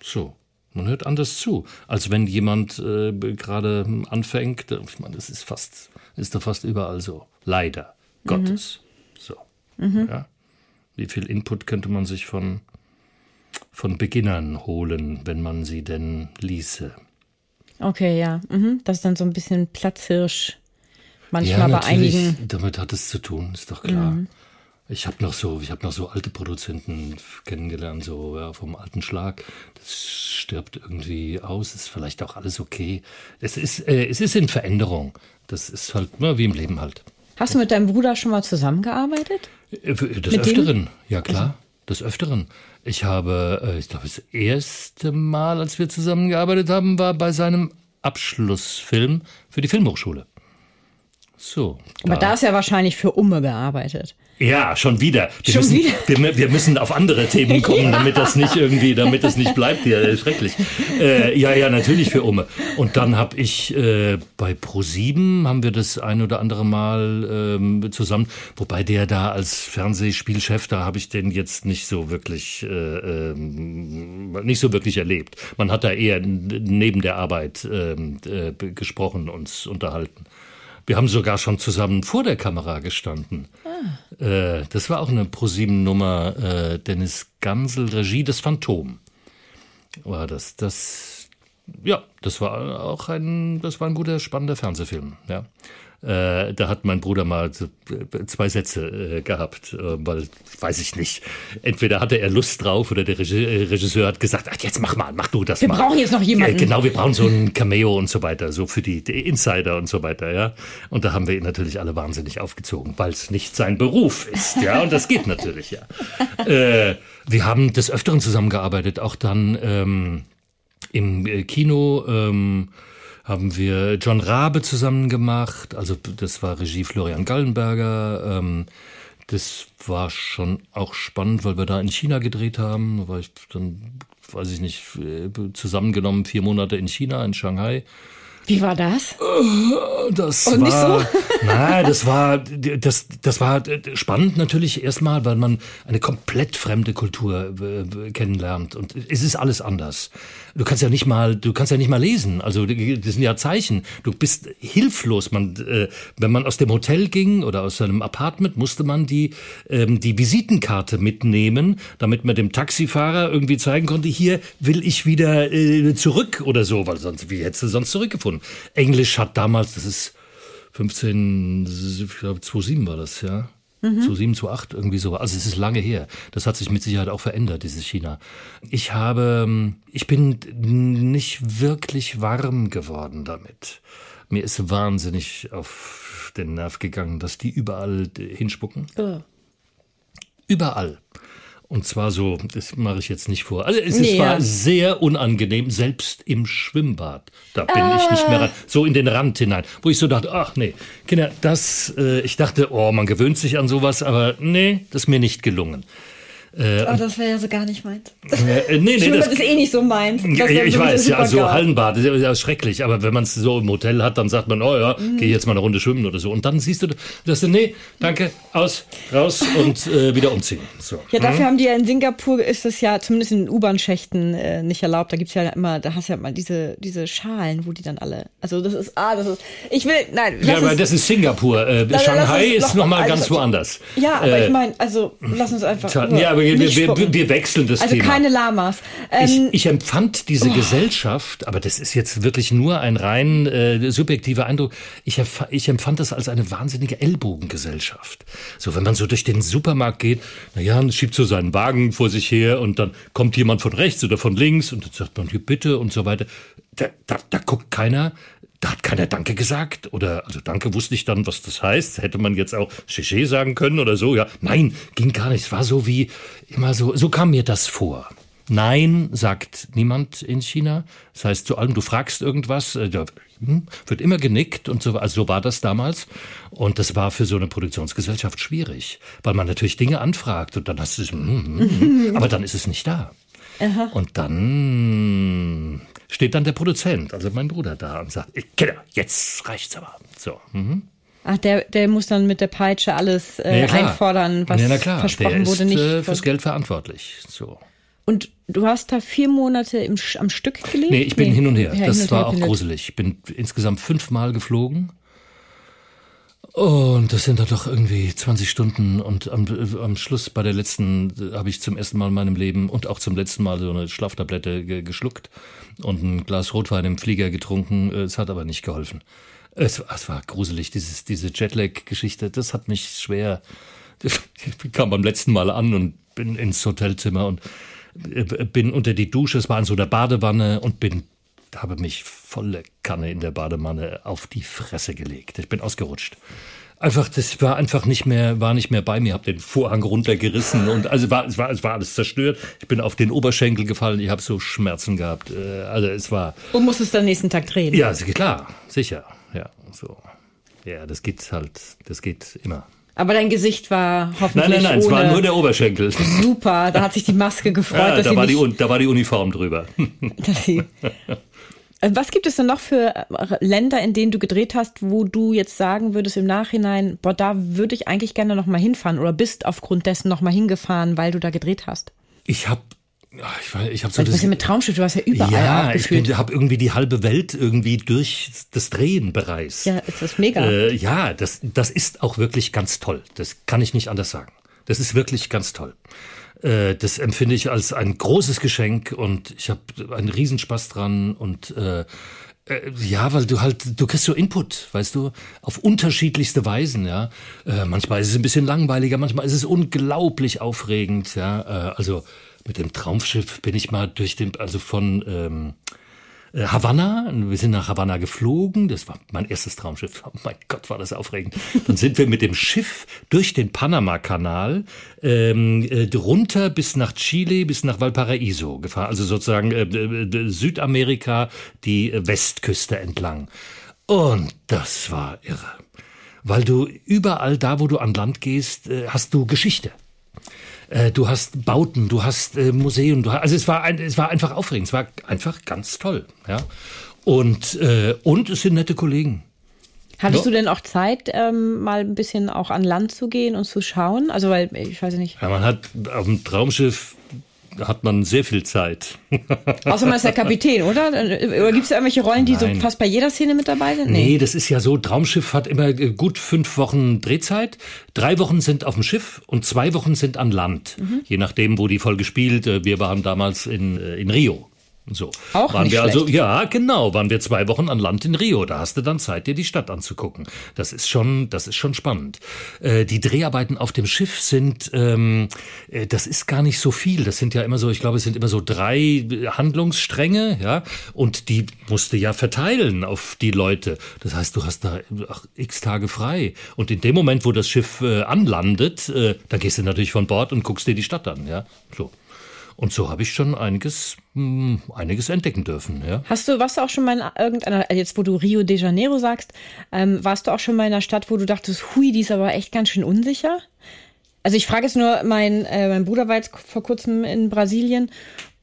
So. Man hört anders zu, als wenn jemand äh, gerade anfängt. Ich meine, das ist fast, ist doch fast überall so. Leider mhm. Gottes. So. Mhm. Ja. Wie viel Input könnte man sich von, von Beginnern holen, wenn man sie denn ließe? Okay, ja. Mhm. Das ist dann so ein bisschen Platzhirsch manchmal ja, bei einigen. Damit hat es zu tun, ist doch klar. Mhm. Ich habe noch so, ich habe noch so alte Produzenten kennengelernt, so ja, vom alten Schlag. Das stirbt irgendwie aus, ist vielleicht auch alles okay. Es ist, äh, es ist in Veränderung. Das ist halt ja, wie im Leben halt. Hast du mit deinem Bruder schon mal zusammengearbeitet? Äh, des mit Öfteren, dem? ja klar, also. des Öfteren. Ich habe, äh, ich glaube, das erste Mal, als wir zusammengearbeitet haben, war bei seinem Abschlussfilm für die Filmhochschule. So. Aber da ist ja wahrscheinlich für Umme gearbeitet. Ja, schon wieder. Wir, Schon müssen, wieder? Wir, wir müssen auf andere Themen kommen, damit das nicht irgendwie, damit das nicht bleibt hier. Äh, Schrecklich. Äh, ja, ja, natürlich für Umme. Und dann habe ich äh, bei Pro7 haben wir das ein oder andere Mal ähm, zusammen, wobei der da als Fernsehspielchef, da habe ich den jetzt nicht so wirklich, äh, ähm, nicht so wirklich erlebt. Man hat da eher neben der Arbeit ähm, äh, gesprochen, uns unterhalten. Wir haben sogar schon zusammen vor der Kamera gestanden. Äh, das war auch eine ProSieben-Nummer. Äh, Dennis Gansel, Regie, das Phantom. War das, das, ja, das war auch ein, das war ein guter, spannender Fernsehfilm, ja. Äh, da hat mein Bruder mal so, äh, zwei Sätze äh, gehabt, äh, weil, weiß ich nicht, entweder hatte er Lust drauf oder der äh, Regisseur hat gesagt, ach, jetzt mach mal, mach du das Wir mal. brauchen jetzt noch jemanden. Genau, wir brauchen so ein Cameo und so weiter, so für die, die Insider und so weiter, ja. Und da haben wir ihn natürlich alle wahnsinnig aufgezogen, weil es nicht sein Beruf ist, ja. Und das geht natürlich, ja. Äh, wir haben des Öfteren zusammengearbeitet, auch dann ähm, im Kino. Ähm, haben wir John Rabe zusammen gemacht, also das war Regie Florian Gallenberger. Ähm, das war schon auch spannend, weil wir da in China gedreht haben. Da war ich dann, weiß ich nicht, äh, zusammengenommen vier Monate in China, in Shanghai. Wie war das? Das Und nicht war, so? nein, das war, das, das war spannend natürlich erstmal, weil man eine komplett fremde Kultur äh, kennenlernt und es ist alles anders. Du kannst ja nicht mal, du kannst ja nicht mal lesen. Also das sind ja Zeichen. Du bist hilflos. Man, äh, wenn man aus dem Hotel ging oder aus seinem Apartment, musste man die ähm, die Visitenkarte mitnehmen, damit man dem Taxifahrer irgendwie zeigen konnte, hier will ich wieder äh, zurück oder so, weil sonst wie hättest du sonst zurückgefunden. Englisch hat damals, das ist 15, ich glaube 2007 war das, ja. 2007, 2008, irgendwie so. Also es ist lange her. Das hat sich mit Sicherheit auch verändert, dieses China. Ich habe, ich bin nicht wirklich warm geworden damit. Mir ist wahnsinnig auf den Nerv gegangen, dass die überall äh, hinspucken. Überall. Und zwar so, das mache ich jetzt nicht vor. Also es Nee, war ja. sehr unangenehm, selbst im Schwimmbad. Da bin ich nicht mehr rein. So in den Rand hinein. Wo ich so dachte, ach nee, Kinder, das, äh, ich dachte, oh, man gewöhnt sich an sowas, aber nee, das ist mir nicht gelungen. Oh, das wäre ja so gar nicht meins. Äh, nee, nee, Schwimmbad das, ist eh nicht so meins. ja, ich so weiß, ja, so geil. Hallenbad ist ja, schrecklich, aber wenn man es so im Hotel hat, dann sagt man, oh ja, Mhm. geh jetzt mal eine Runde schwimmen oder so. Und dann siehst du, dass du, nee, danke, aus, raus und äh, wieder umziehen. So. Ja, dafür haben die ja in Singapur ist das ja zumindest in den U-Bahn-Schächten äh, nicht erlaubt. Da gibt's ja immer, da hast du ja mal diese, diese Schalen, wo die dann alle. Also das ist, ah, das ist. Ich will, nein, Ja, aber das ist Singapur. Äh, Shanghai ist noch- nochmal also- ganz woanders. Ja, aber Äh, ich meine, also lass uns einfach. Ja, aber wir, nicht wir, wir, wir wechseln das Also Thema. keine Lamas. ich, Ähm, ich empfand diese Oh. Gesellschaft, aber das ist jetzt wirklich nur ein rein äh, subjektiver Eindruck, ich, ich empfand das als eine wahnsinnige Ellbogengesellschaft. So, wenn man so durch den Supermarkt geht, naja, schiebt so seinen Wagen vor sich her und dann kommt jemand von rechts oder von links und dann sagt man hier bitte und so weiter. Da, da, da guckt keiner, da hat keiner Danke gesagt oder also Danke wusste ich dann, was das heißt. Hätte man jetzt auch Cheche sagen können oder so. Ja, nein, ging gar nicht. Es war so wie immer so. So kam mir das vor. Nein, sagt niemand in China. Das heißt, zu allem, du fragst irgendwas, äh, hm, wird immer genickt und so. Also so war das damals. Und das war für so eine Produktionsgesellschaft schwierig, weil man natürlich Dinge anfragt und dann hast du es, hm, hm, aber dann ist es nicht da. Und dann steht dann der Produzent, also mein Bruder da und sagt, "Ich- Kinder, jetzt reicht's aber. So. Mhm. ach, der, der muss dann mit der Peitsche alles äh, Ja, einfordern, was ja, na klar, versprochen der wurde, ist, nicht. Äh, fürs Geld verantwortlich. So. Und du hast da vier Monate im, am Stück gelebt? Nee, ich bin hin und her. Ja, das und war her auch gruselig. Ich bin insgesamt fünfmal geflogen. Und das sind dann doch irgendwie 20 Stunden und am, am Schluss bei der letzten habe ich zum ersten Mal in meinem Leben und auch zum letzten Mal so eine Schlaftablette ge geschluckt und ein Glas Rotwein im Flieger getrunken. Es hat aber nicht geholfen. Es, es war gruselig, dieses, diese Jetlag-Geschichte, das hat mich schwer. Ich kam beim letzten Mal an und bin ins Hotelzimmer und äh, bin unter die Dusche, es war in so einer Badewanne und bin habe mich volle Kanne in der Badewanne auf die Fresse gelegt. Ich bin ausgerutscht. Einfach, das war einfach nicht mehr, war nicht mehr bei mir. Hab den Vorhang runtergerissen und also war, es war, es war alles zerstört. Ich bin auf den Oberschenkel gefallen. Ich habe so Schmerzen gehabt. Äh, Also es war, Und musstest dann nächsten Tag drehen. ja, klar, sicher, ja, so. Ja, das geht halt, das geht immer. Aber dein Gesicht war hoffentlich Nein, nein, nein, es war nur der Oberschenkel. Super, da hat sich die Maske gefreut, Ja, dass da, war die, nicht, Un- da war die Uniform drüber. dass sie Was gibt es denn noch für äh, Länder, in denen du gedreht hast, wo du jetzt sagen würdest im Nachhinein, boah, da würde ich eigentlich gerne noch mal hinfahren oder bist aufgrund dessen noch mal hingefahren, weil du da gedreht hast? Ich habe ich, war- ich hab so das, ja mit Traumschiff, du warst ja überall ja, ich habe irgendwie die halbe Welt irgendwie durch das Drehen bereist. ja, ist das mega. Äh, ja, das, das ist auch wirklich ganz toll. Das kann ich nicht anders sagen. Das ist wirklich ganz toll. Äh, das empfinde ich als ein großes Geschenk und ich habe einen Riesenspaß dran und äh, äh, ja, weil du halt, du kriegst so Input, weißt du, auf unterschiedlichste Weisen, ja. Äh, manchmal ist es ein bisschen langweiliger, manchmal ist es unglaublich aufregend, ja. Äh, also mit dem Traumschiff bin ich mal durch den, also von ähm, äh, Havanna, wir sind nach Havanna geflogen, das war mein erstes Traumschiff, oh mein Gott, war das aufregend. Dann sind wir mit dem Schiff durch den Panama-Kanal ähm, äh, runter bis nach Chile, bis nach Valparaiso gefahren, also sozusagen äh, äh, Südamerika, die äh, Westküste entlang. Und das war irre, weil du überall da, wo du an Land gehst, äh, hast du Geschichte. Äh, du hast Bauten, du hast äh, Museen, du hast, also es war ein, es war einfach aufregend, es war einfach ganz toll, ja. Und äh, und es sind nette Kollegen. Hattest du denn auch Zeit, ähm, mal ein bisschen auch an Land zu gehen und zu schauen? Also weil ich weiß nicht. Ja, man hat auf dem Traumschiff hat man sehr viel Zeit. Außer man ist der Kapitän, oder? Oder gibt es da irgendwelche Rollen, die Nein. so fast bei jeder Szene mit dabei sind? Nee, das ist ja so, Traumschiff hat immer äh, gut fünf Wochen Drehzeit. Drei Wochen sind auf dem Schiff und zwei Wochen sind an Land. Mhm. Je nachdem, wo die Folge spielt. Äh, Wir waren damals in, äh, in Rio. So. Auch waren nicht wir also, schlecht. ja, genau, waren wir zwei Wochen an Land in Rio. Da hast du dann Zeit, dir die Stadt anzugucken. Das ist schon, das ist schon spannend. Äh, die Dreharbeiten auf dem Schiff sind, ähm, äh, das ist gar nicht so viel. Das sind ja immer so, ich glaube, es sind immer so drei äh, Handlungsstränge, ja, und die musst du ja verteilen auf die Leute. Das heißt, du hast da ach, x Tage frei. Und in dem Moment, wo das Schiff äh, anlandet, äh, da gehst du natürlich von Bord und guckst dir die Stadt an, ja, so. Und so habe ich schon einiges, mh, einiges entdecken dürfen, ja. Hast du, warst du auch schon mal in irgendeiner, also jetzt wo du Rio de Janeiro sagst, ähm, warst du auch schon mal in einer Stadt, wo du dachtest, hui, die ist aber echt ganz schön unsicher? Also ich frage jetzt nur, mein, äh, mein Bruder war jetzt vor kurzem in Brasilien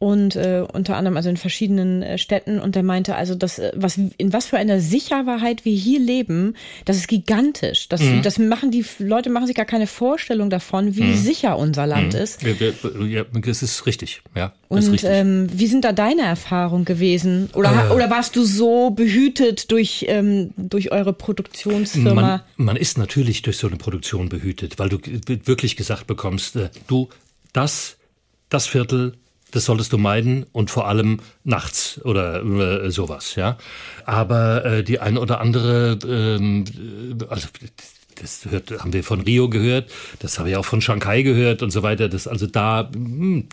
und äh, unter anderem also in verschiedenen äh, Städten und der meinte also, dass äh, was in was für einer Sicherheit wir hier leben, das ist gigantisch. Das, Mhm. das machen die Leute machen sich gar keine Vorstellung davon, wie sicher unser Land ist. Ja, wir- ja, das ist richtig, ja. Und richtig. ähm, wie sind da deine Erfahrungen gewesen? Oder, Äh. oder warst du so behütet durch, ähm, durch eure Produktionsfirma? Man, man ist natürlich durch so eine Produktion behütet, weil du wirklich gesagt bekommst, äh, du, das, das Viertel, das solltest du meiden und vor allem nachts oder äh, sowas, ja. Aber äh, die ein oder andere, ähm, äh, also das hört, haben wir von Rio gehört, das habe ich auch von Shanghai gehört und so weiter. Das also da hm,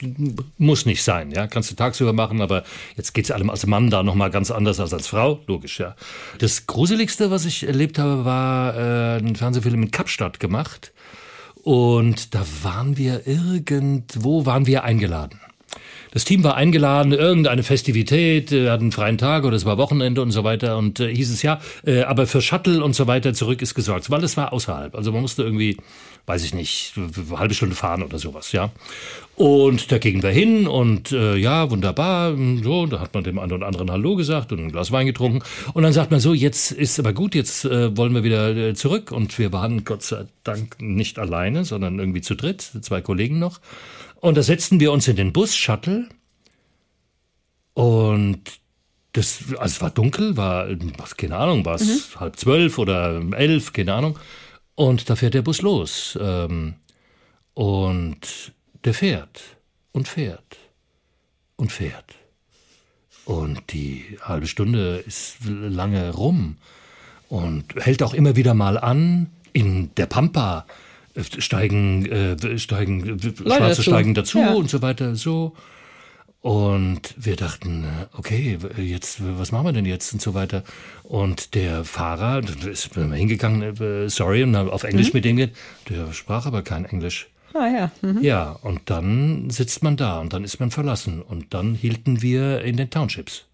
muss nicht sein, ja. Kannst du tagsüber machen, aber jetzt geht's allem als Mann da noch mal ganz anders als als Frau, logisch, ja. Das gruseligste, was ich erlebt habe, war äh, ein Fernsehfilm in Kapstadt gemacht und da waren wir irgendwo waren wir eingeladen. Das Team war eingeladen, irgendeine Festivität, äh, hatten einen freien Tag oder es war Wochenende und so weiter und äh, hieß es ja, äh, aber für Shuttle und so weiter zurück ist gesorgt, weil das war außerhalb. Also man musste irgendwie, weiß ich nicht, eine halbe Stunde fahren oder sowas, ja. Und da gingen wir hin und äh, ja, wunderbar, so, da hat man dem einen oder anderen Hallo gesagt und ein Glas Wein getrunken und dann sagt man so, jetzt ist aber gut, jetzt äh, wollen wir wieder äh, zurück und wir waren Gott sei Dank nicht alleine, sondern irgendwie zu dritt, zwei Kollegen noch. Und da setzten wir uns in den Bus, Shuttle. Und das, also es war dunkel, war, was, keine Ahnung, war es halb zwölf oder elf, keine Ahnung. Und da fährt der Bus los. Ähm, und der fährt und fährt und fährt. Und die halbe Stunde ist lange rum und hält auch immer wieder mal an. In der Pampa steigen, äh, steigen äh, Schwarze dazu. steigen dazu Ja. und so weiter, so. Und wir dachten, okay, jetzt, was machen wir denn jetzt und so weiter. Und der Fahrer, ist hingegangen, äh, sorry, und auf Englisch mit dem geht, der sprach aber kein Englisch. ah ja. Mhm. Ja, und dann sitzt man da und dann ist man verlassen. Und dann hielten wir in den Townships.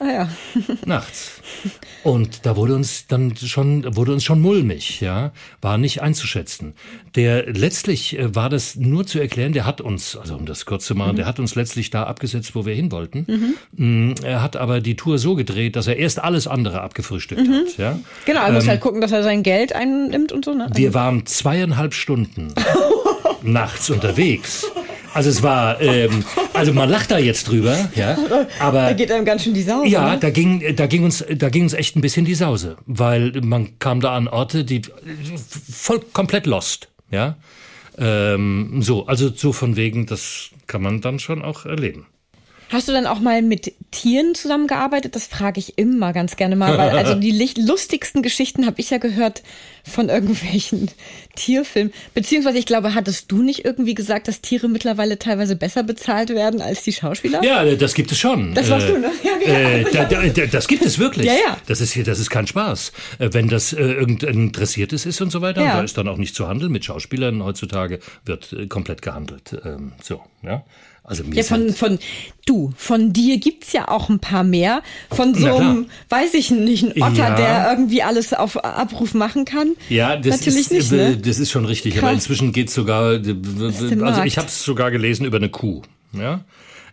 Ah ja. Nachts. Und da wurde uns dann schon, wurde uns schon mulmig, ja. War nicht einzuschätzen. Der, letztlich äh, war das nur zu erklären, der hat uns, also um das kurz zu machen, mhm. der hat uns letztlich da abgesetzt, wo wir hin wollten. Mhm. Er hat aber die Tour so gedreht, dass er erst alles andere abgefrühstückt mhm. hat, ja. Genau, er ähm, muss halt gucken, dass er sein Geld einnimmt und so, ne? Wir waren zweieinhalb Stunden nachts unterwegs. Also es war, ähm, also man lacht da jetzt drüber, ja, aber da geht einem ganz schön die Sause. Ja, ne? da ging, da ging uns, da ging uns echt ein bisschen die Sause, weil man kam da an Orte, die voll komplett lost, ja. Ähm, so, also so von wegen, das kann man dann schon auch erleben. Hast du dann auch mal mit Tieren zusammengearbeitet? Das frage ich immer ganz gerne mal, weil also die lustigsten Geschichten habe ich ja gehört von irgendwelchen Tierfilmen. Beziehungsweise ich glaube, hattest du nicht irgendwie gesagt, dass Tiere mittlerweile teilweise besser bezahlt werden als die Schauspieler? Ja, das gibt es schon. Das warst äh, du, ne? Ja, äh, da, da, da, das gibt es wirklich. Ja, ja. Das ist, das ist kein Spaß. Äh, wenn das äh, irgendein Interessiertes ist und so weiter, ja. da ist dann auch nicht zu handeln. Mit Schauspielern heutzutage wird äh, komplett gehandelt. Ähm, so, ja. Also mir ja, von, von du, von dir gibt's ja auch ein paar mehr. Von so einem, weiß ich nicht, ein Otter, ja. der irgendwie alles auf Abruf machen kann. Ja, das Natürlich ist, nicht, ne? das ist schon richtig. Krass. Aber inzwischen geht's sogar, also ich habe es sogar gelesen über eine Kuh. Ja.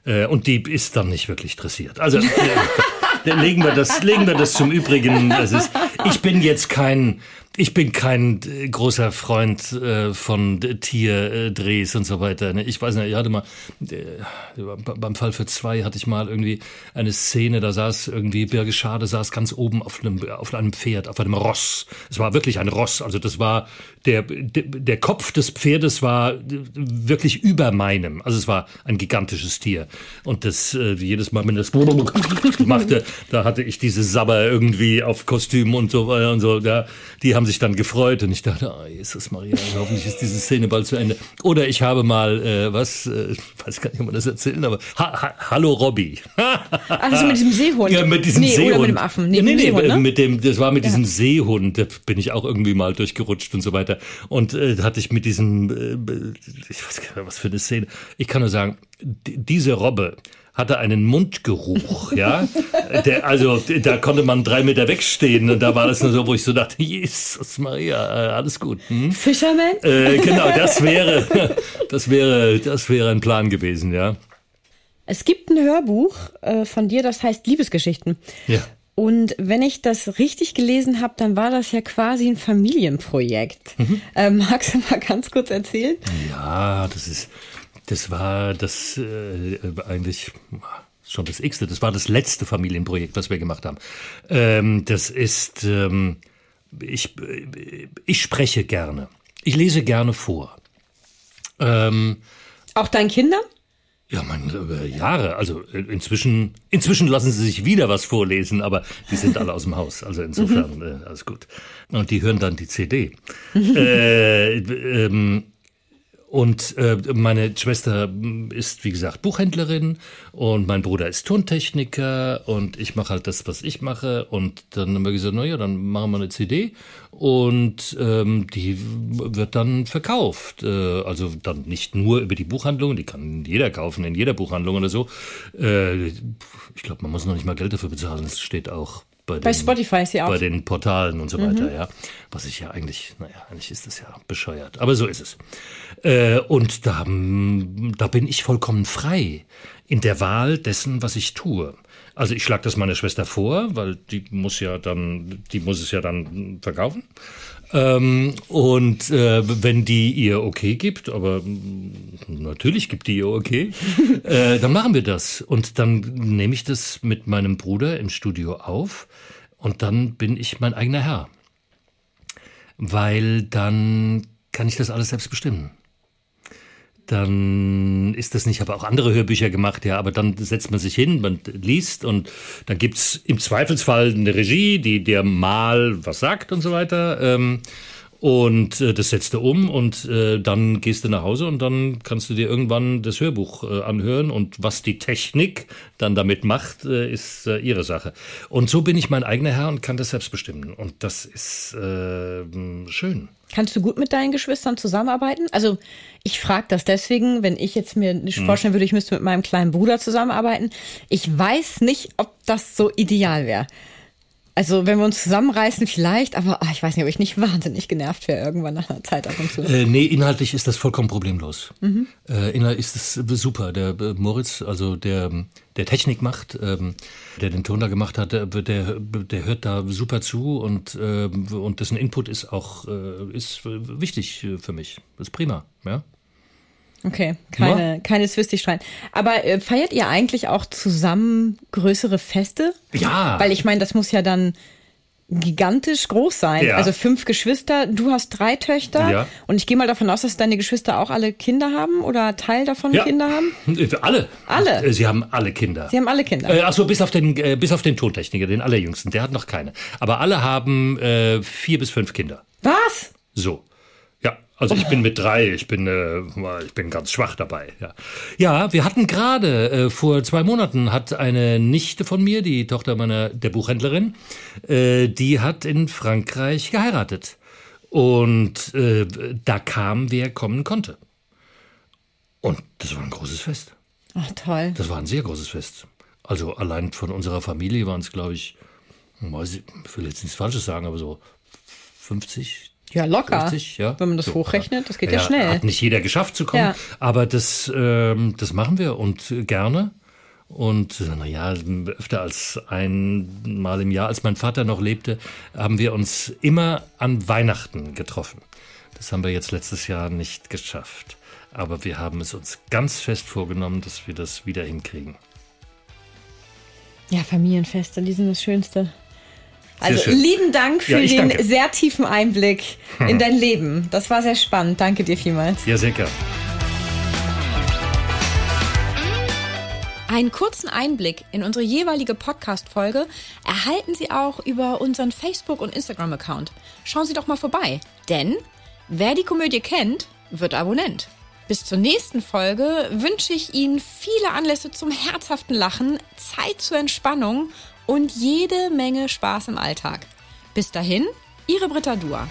Äh, und die ist dann nicht wirklich dressiert. Also äh, legen wir das, legen wir das zum Übrigen. Ist, ich bin jetzt kein, ich bin kein äh, großer Freund äh, von Tierdrehs und so weiter. Ne? Ich weiß nicht, ich hatte mal äh, beim Fall für zwei hatte ich mal irgendwie eine Szene, da saß irgendwie Birge Schade saß ganz oben auf einem auf einem Pferd, auf einem Ross. Es war wirklich ein Ross, also das war der der Kopf des Pferdes war wirklich über meinem. Also es war ein gigantisches Tier und das äh, jedes Mal wenn das machte, da hatte ich diese Sabber irgendwie auf Kostüm und so weiter und so. Da die haben sich dann gefreut und ich dachte, oh, Jesus Maria, hoffentlich ist diese Szene bald zu Ende. Oder ich habe mal, äh, was, äh, ich weiß gar nicht, ob man das erzählen, aber ha, ha, Hallo Robby. also mit diesem Seehund? Ja, mit diesem nee, Seehund. Oder mit dem Affen. Nee, nee, nee, Seehund, ne? mit dem, das war mit diesem ja. Seehund, da bin ich auch irgendwie mal durchgerutscht und so weiter. Und äh, hatte ich mit diesem, äh, ich weiß gar nicht, was für eine Szene. Ich kann nur sagen, diese Robbe, hatte einen Mundgeruch, ja. Der, also da konnte man drei Meter wegstehen und da war das nur so, wo ich so dachte, Jesus Maria, äh, alles gut. Hm? Fisherman? Äh, genau, das wäre, das wäre, das wäre ein Plan gewesen, ja. Es gibt ein Hörbuch äh, von dir, das heißt Liebesgeschichten. Ja. Und wenn ich das richtig gelesen habe, dann war das ja quasi ein Familienprojekt. Mhm. Ähm, magst du mal ganz kurz erzählen? Ja, das ist, das war das äh, eigentlich schon das x-te. Das war das letzte Familienprojekt, was wir gemacht haben. Ähm, das ist, ähm, ich, ich spreche gerne. Ich lese gerne vor. Ähm, Auch deinen Kindern? Ja, man, über Jahre. Also äh, inzwischen, inzwischen lassen sie sich wieder was vorlesen, aber die sind alle aus dem Haus. Also insofern äh, alles gut. Und die hören dann die CD. äh, ähm, und äh, meine Schwester ist, wie gesagt, Buchhändlerin und mein Bruder ist Tontechniker und ich mache halt das, was ich mache. Und dann haben wir gesagt, naja, dann machen wir eine CD und ähm, die wird dann verkauft. Äh, also dann nicht nur über die Buchhandlung, die kann jeder kaufen in jeder Buchhandlung oder so. Äh, ich glaube, man muss noch nicht mal Geld dafür bezahlen. Es steht auch bei, bei den, Spotify ist ja auch. Bei den Portalen und so weiter, mhm. ja. Was ich ja eigentlich, naja, eigentlich ist das ja bescheuert. Aber so ist es. Äh, und da, da bin ich vollkommen frei in der Wahl dessen, was ich tue. Also ich schlage das meiner Schwester vor, weil die muss ja dann, die muss es ja dann verkaufen. Ähm, und äh, wenn die ihr okay gibt, aber natürlich gibt die ihr okay, äh, dann machen wir das. Und dann nehme ich das mit meinem Bruder im Studio auf und dann bin ich mein eigener Herr. Weil dann kann ich das alles selbst bestimmen dann ist das nicht, ich habe auch andere Hörbücher gemacht, ja, aber dann setzt man sich hin, man liest und dann gibt's im Zweifelsfall eine Regie, die dir mal was sagt und so weiter. Ähm, Und äh, das setzt du um und äh, dann gehst du nach Hause und dann kannst du dir irgendwann das Hörbuch äh, anhören. Und was die Technik dann damit macht, äh, ist äh, ihre Sache. Und so bin ich mein eigener Herr und kann das selbst bestimmen. Und das ist äh, schön. Kannst du gut mit deinen Geschwistern zusammenarbeiten? Also ich frage das deswegen, wenn ich jetzt mir nicht vorstellen würde, ich müsste mit meinem kleinen Bruder zusammenarbeiten. Ich weiß nicht, ob das so ideal wäre. Also wenn wir uns zusammenreißen, vielleicht, aber ach, ich weiß nicht, ob ich nicht wahnsinnig genervt wäre irgendwann nach einer Zeit ab und zu. Äh, nee, inhaltlich ist das vollkommen problemlos. Mhm. Äh, inhaltlich ist das super. Der äh, Moritz, also der, der Technik macht, ähm, der den Ton da gemacht hat, der, der, der hört da super zu und, äh, und dessen Input ist auch äh, ist wichtig für mich. Das ist prima, ja. Okay, keine, ja. keine Zwistigstreiten. Aber äh, feiert ihr eigentlich auch zusammen größere Feste? Ja. Weil ich meine, das muss ja dann gigantisch groß sein. Ja. Also fünf Geschwister, du hast drei Töchter ja. und ich gehe mal davon aus, dass deine Geschwister auch alle Kinder haben oder Teil davon ja. Kinder haben? Alle. Alle. Äh, sie haben alle Kinder. Sie haben alle Kinder. Äh, Achso, bis auf den äh, bis auf den Tontechniker, den allerjüngsten, der hat noch keine. Aber alle haben äh, vier bis fünf Kinder. Was? So. Also ich bin mit drei, ich bin, äh, ich bin ganz schwach dabei. Ja, ja wir hatten gerade äh, vor zwei Monaten hat eine Nichte von mir, die Tochter meiner der Buchhändlerin, äh, die hat in Frankreich geheiratet und äh, da kam wer kommen konnte. Und das war ein großes Fest. Ach toll. Das war ein sehr großes Fest. Also allein von unserer Familie waren es, glaube ich, ich will jetzt nichts Falsches sagen, aber so 50, ja, locker. 50, ja. Wenn man das so, hochrechnet, das geht ja, ja, schnell. Hat nicht jeder geschafft zu kommen, ja. aber das, ähm, das machen wir und gerne. Und naja, öfter als einmal im Jahr, als mein Vater noch lebte, haben wir uns immer an Weihnachten getroffen. Das haben wir jetzt letztes Jahr nicht geschafft. Aber wir haben es uns ganz fest vorgenommen, dass wir das wieder hinkriegen. Ja, Familienfeste, die sind das Schönste. Also lieben Dank für ja, den danke. sehr tiefen Einblick in hm. dein Leben. Das war sehr spannend. Danke dir vielmals. Ja, sehr gerne. Einen kurzen Einblick in unsere jeweilige Podcast-Folge erhalten Sie auch über unseren Facebook- und Instagram-Account. Schauen Sie doch mal vorbei, denn wer die Komödie kennt, wird Abonnent. Bis zur nächsten Folge wünsche ich Ihnen viele Anlässe zum herzhaften Lachen, Zeit zur Entspannung und jede Menge Spaß im Alltag. Bis dahin, Ihre Britta Dua.